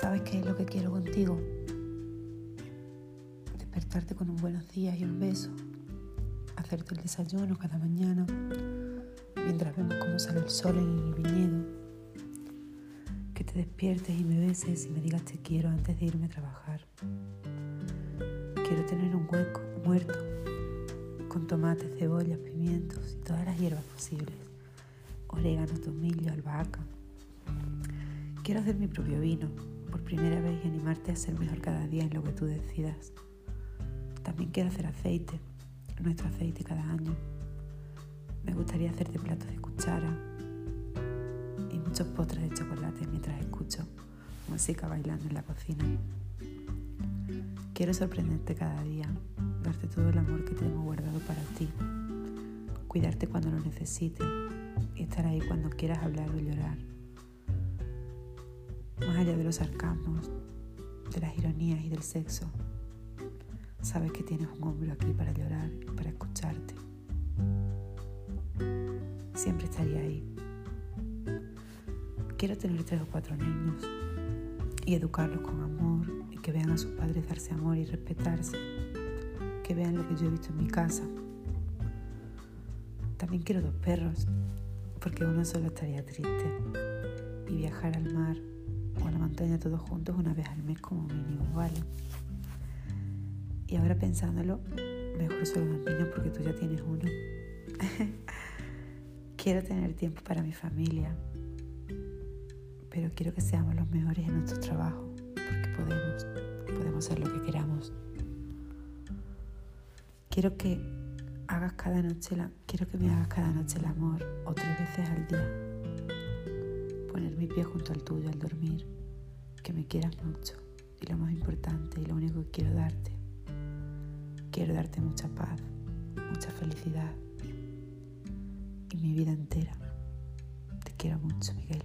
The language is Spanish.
¿Sabes qué es lo que quiero contigo? Despertarte con un buenos días y un beso, hacerte el desayuno cada mañana, mientras vemos cómo sale el sol en el viñedo, que te despiertes y me beses y me digas te quiero antes de irme a trabajar. Quiero tener un hueco muerto con tomates, cebollas, pimientos y todas las hierbas posibles, orégano, tomillo, albahaca. Quiero hacer mi propio vino por primera vez y animarte a ser mejor cada día en lo que tú decidas. También quiero hacer aceite, nuestro aceite cada año. Me gustaría hacerte platos de cuchara y muchos postres de chocolate mientras escucho música bailando en la cocina. Quiero sorprenderte cada día, darte todo el amor que tengo guardado para ti, cuidarte cuando lo necesites y estar ahí cuando quieras hablar o llorar. Más allá de los sarcasmos, de las ironías y del sexo, Sabes que tienes un hombro aquí para llorar y para escucharte. Siempre estaría ahí. Quiero tener tres o cuatro niños y educarlos con amor y que vean a sus padres darse amor y respetarse. Que vean lo que yo he visto en mi casa. También quiero dos perros, porque uno solo estaría triste. Y viajar al mar montaña todos juntos una vez al mes como mínimo, ¿vale? Y ahora pensándolo, mejor solo dos niños porque tú ya tienes uno. quiero tener tiempo para mi familia, pero quiero que seamos los mejores en nuestro trabajo, porque podemos, podemos hacer lo que queramos. Quiero que hagas cada noche la, quiero que me hagas cada noche el amor o tres veces al día. Poner mi pie junto al tuyo al dormir, que me quieras mucho y lo más importante y lo único que quiero darte Quiero darte mucha paz, mucha felicidad y mi vida entera. Te quiero mucho, Miguel.